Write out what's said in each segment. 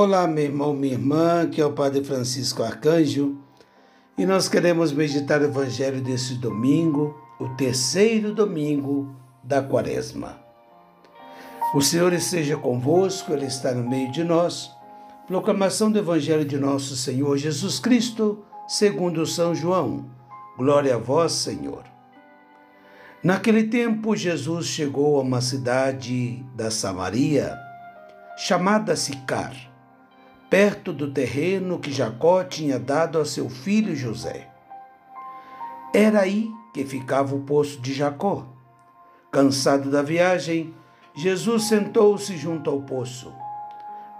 Olá, meu irmão, minha irmã, que é o Padre Francisco Arcanjo, e nós queremos meditar o Evangelho desse domingo, o terceiro domingo da Quaresma. O Senhor esteja convosco, Ele está no meio de nós. Proclamação do Evangelho de nosso Senhor Jesus Cristo, segundo São João. Glória a vós, Senhor. Naquele tempo, Jesus chegou a uma cidade da Samaria, chamada Sicar perto do terreno que Jacó tinha dado a seu filho José. Era aí que ficava o poço de Jacó. Cansado da viagem, Jesus sentou-se junto ao poço.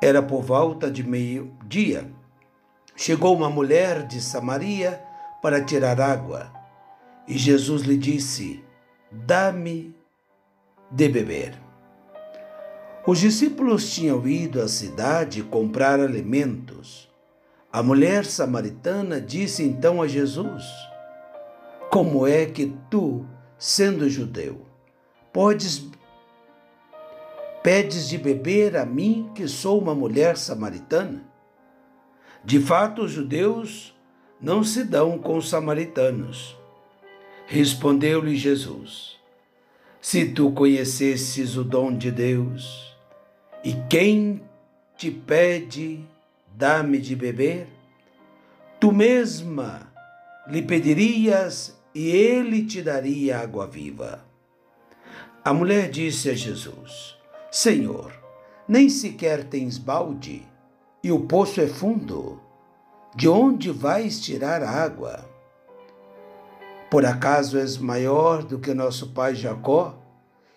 Era por volta de meio-dia. Chegou uma mulher de Samaria para tirar água. E Jesus lhe disse: Dá-me de beber. Os discípulos tinham ido à cidade comprar alimentos. A mulher samaritana disse então a Jesus: Como é que tu, sendo judeu, podes pedes de beber a mim que sou uma mulher samaritana? De fato, os judeus não se dão com os samaritanos. Respondeu-lhe Jesus: Se tu conhecesses o dom de Deus, e quem te pede, dá-me de beber? Tu mesma lhe pedirias e ele te daria água viva. A mulher disse a Jesus: Senhor, nem sequer tens balde e o poço é fundo. De onde vais tirar água? Por acaso és maior do que nosso pai Jacó,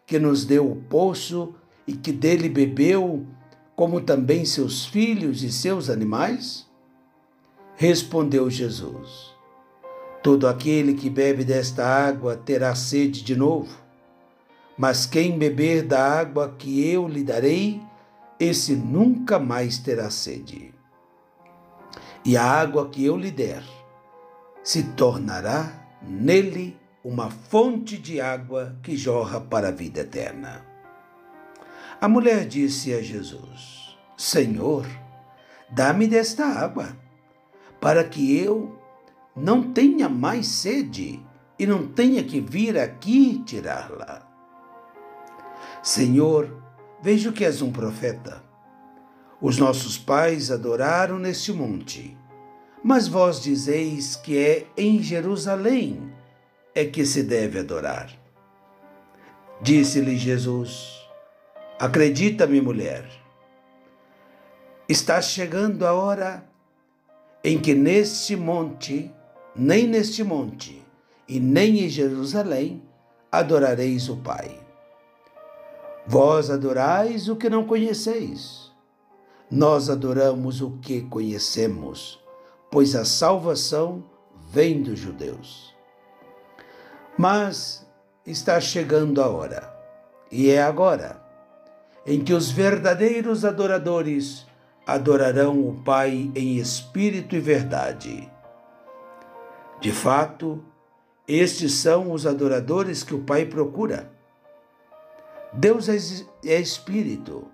que nos deu o poço e que dele bebeu, como também seus filhos e seus animais? Respondeu Jesus: Todo aquele que bebe desta água terá sede de novo, mas quem beber da água que eu lhe darei, esse nunca mais terá sede. E a água que eu lhe der se tornará nele uma fonte de água que jorra para a vida eterna. A mulher disse a Jesus: Senhor, dá-me desta água, para que eu não tenha mais sede e não tenha que vir aqui tirá-la. Senhor, vejo que és um profeta. Os nossos pais adoraram neste monte, mas vós dizeis que é em Jerusalém é que se deve adorar. Disse-lhe Jesus: Acredita-me, mulher, está chegando a hora em que neste monte, nem neste monte, e nem em Jerusalém, adorareis o Pai. Vós adorais o que não conheceis. Nós adoramos o que conhecemos, pois a salvação vem dos judeus. Mas está chegando a hora, e é agora em que os verdadeiros adoradores adorarão o Pai em espírito e verdade. De fato, estes são os adoradores que o Pai procura. Deus é espírito,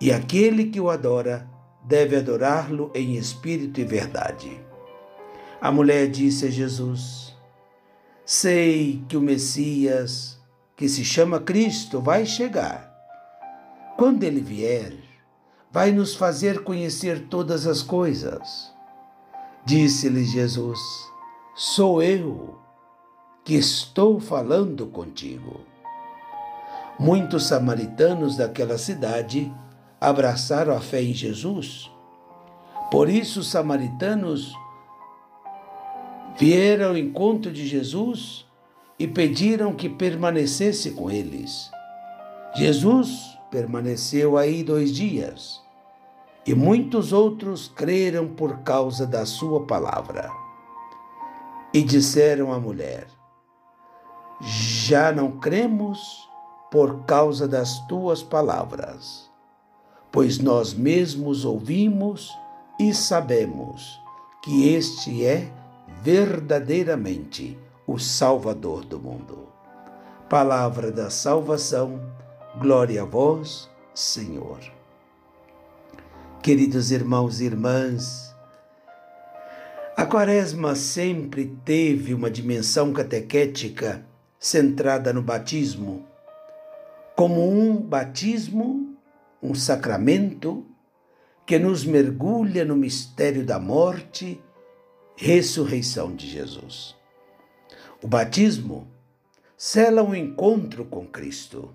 e aquele que o adora deve adorá-lo em espírito e verdade. A mulher disse a Jesus: Sei que o Messias, que se chama Cristo, vai chegar quando ele vier, vai nos fazer conhecer todas as coisas. Disse-lhe Jesus: Sou eu que estou falando contigo. Muitos samaritanos daquela cidade abraçaram a fé em Jesus. Por isso, os samaritanos vieram ao encontro de Jesus e pediram que permanecesse com eles. Jesus permaneceu aí dois dias, e muitos outros creram por causa da sua palavra. E disseram à mulher: Já não cremos por causa das tuas palavras, pois nós mesmos ouvimos e sabemos que este é verdadeiramente o Salvador do mundo. Palavra da salvação Glória a vós, Senhor. Queridos irmãos e irmãs, a Quaresma sempre teve uma dimensão catequética centrada no batismo, como um batismo, um sacramento que nos mergulha no mistério da morte, ressurreição de Jesus. O batismo sela um encontro com Cristo,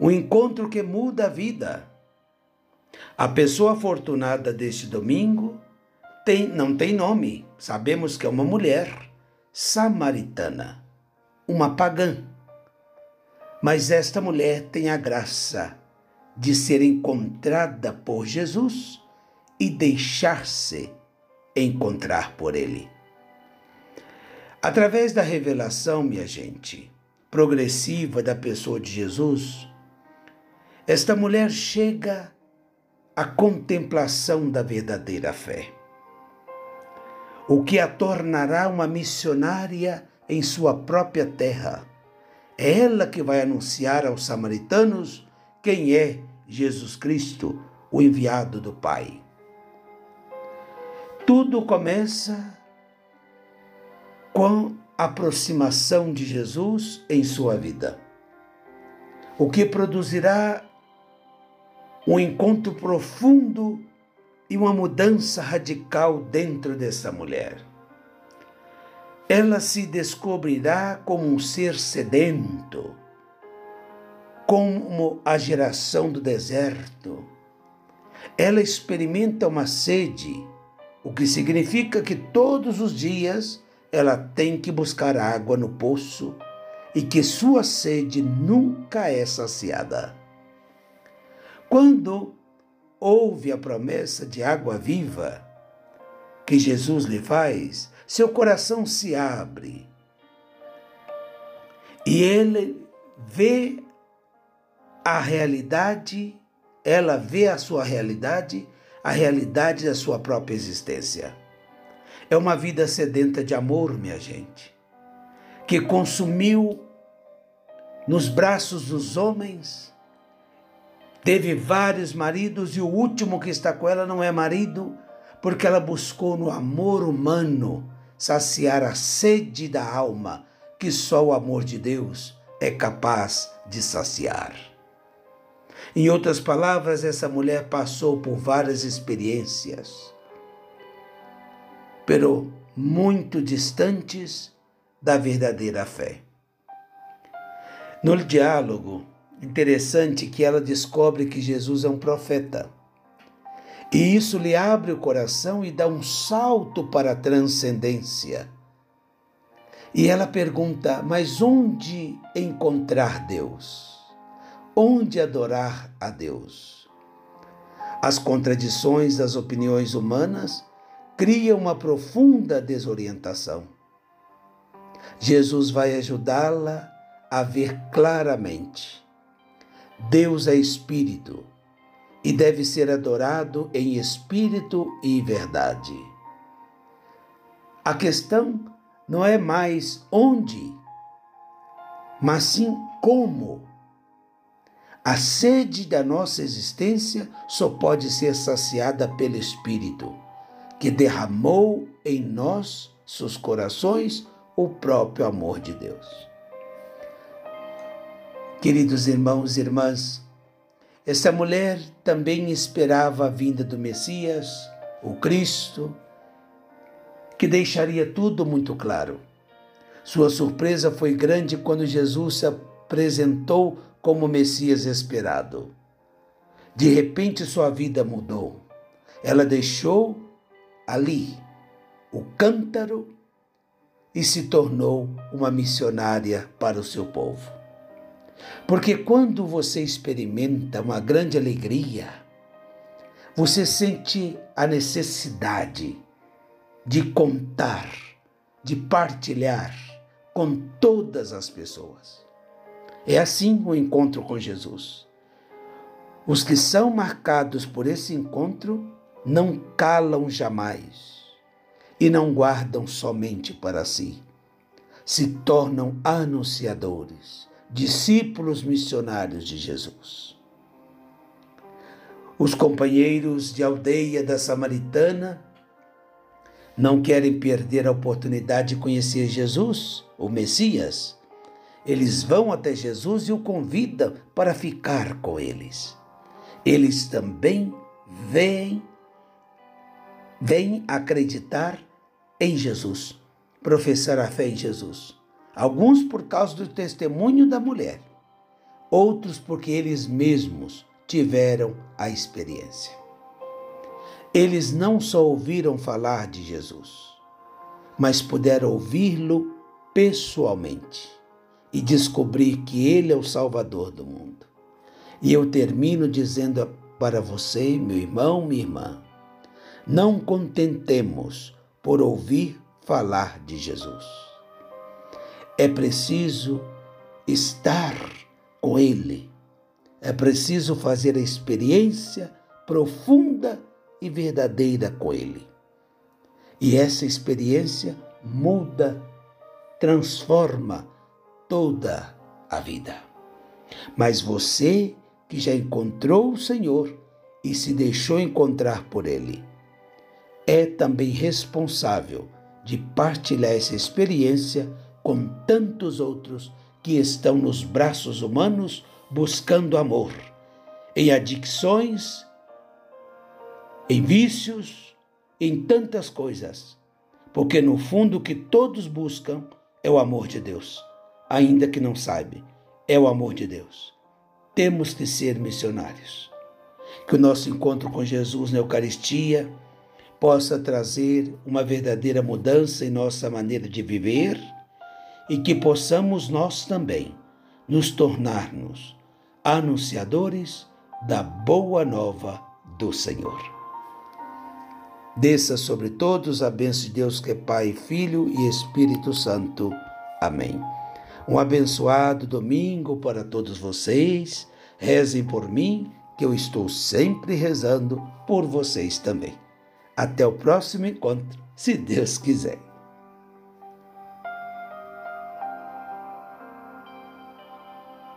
um encontro que muda a vida. A pessoa afortunada deste domingo tem, não tem nome, sabemos que é uma mulher samaritana, uma pagã. Mas esta mulher tem a graça de ser encontrada por Jesus e deixar-se encontrar por Ele. Através da revelação, minha gente, progressiva da pessoa de Jesus, esta mulher chega à contemplação da verdadeira fé, o que a tornará uma missionária em sua própria terra. É ela que vai anunciar aos samaritanos quem é Jesus Cristo, o enviado do Pai. Tudo começa com a aproximação de Jesus em sua vida, o que produzirá um encontro profundo e uma mudança radical dentro dessa mulher. Ela se descobrirá como um ser sedento, como a geração do deserto. Ela experimenta uma sede, o que significa que todos os dias ela tem que buscar água no poço e que sua sede nunca é saciada. Quando ouve a promessa de água viva que Jesus lhe faz, seu coração se abre e ele vê a realidade, ela vê a sua realidade, a realidade da sua própria existência. É uma vida sedenta de amor, minha gente, que consumiu nos braços dos homens, teve vários maridos e o último que está com ela não é marido, porque ela buscou no amor humano saciar a sede da alma que só o amor de Deus é capaz de saciar. Em outras palavras, essa mulher passou por várias experiências, pero muito distantes da verdadeira fé. No diálogo, interessante que ela descobre que Jesus é um profeta. E isso lhe abre o coração e dá um salto para a transcendência. E ela pergunta: Mas onde encontrar Deus? onde adorar a Deus. As contradições das opiniões humanas criam uma profunda desorientação. Jesus vai ajudá-la a ver claramente. Deus é espírito e deve ser adorado em espírito e verdade. A questão não é mais onde, mas sim como a sede da nossa existência só pode ser saciada pelo Espírito, que derramou em nós, seus corações, o próprio amor de Deus. Queridos irmãos e irmãs, esta mulher também esperava a vinda do Messias, o Cristo, que deixaria tudo muito claro. Sua surpresa foi grande quando Jesus se apresentou como Messias esperado. De repente sua vida mudou. Ela deixou ali o cântaro e se tornou uma missionária para o seu povo. Porque quando você experimenta uma grande alegria, você sente a necessidade de contar, de partilhar com todas as pessoas. É assim o encontro com Jesus. Os que são marcados por esse encontro não calam jamais e não guardam somente para si. Se tornam anunciadores, discípulos missionários de Jesus. Os companheiros de aldeia da Samaritana não querem perder a oportunidade de conhecer Jesus, o Messias. Eles vão até Jesus e o convidam para ficar com eles. Eles também vêm, vêm acreditar em Jesus, professar a fé em Jesus. Alguns por causa do testemunho da mulher, outros porque eles mesmos tiveram a experiência. Eles não só ouviram falar de Jesus, mas puderam ouvi-lo pessoalmente e descobrir que ele é o Salvador do mundo. E eu termino dizendo para você, meu irmão, minha irmã, não contentemos por ouvir falar de Jesus. É preciso estar com Ele. É preciso fazer a experiência profunda e verdadeira com Ele. E essa experiência muda, transforma toda a vida. Mas você que já encontrou o Senhor e se deixou encontrar por Ele, é também responsável de partilhar essa experiência com tantos outros que estão nos braços humanos buscando amor, em adicções, em vícios, em tantas coisas, porque no fundo o que todos buscam é o amor de Deus, ainda que não saibam, é o amor de Deus. Temos que ser missionários. Que o nosso encontro com Jesus na Eucaristia possa trazer uma verdadeira mudança em nossa maneira de viver e que possamos nós também nos tornarmos anunciadores da boa nova do Senhor. Desça sobre todos a bênção de Deus que é Pai, Filho e Espírito Santo. Amém. Um abençoado domingo para todos vocês. Rezem por mim, que eu estou sempre rezando por vocês também. Até o próximo encontro, se Deus quiser.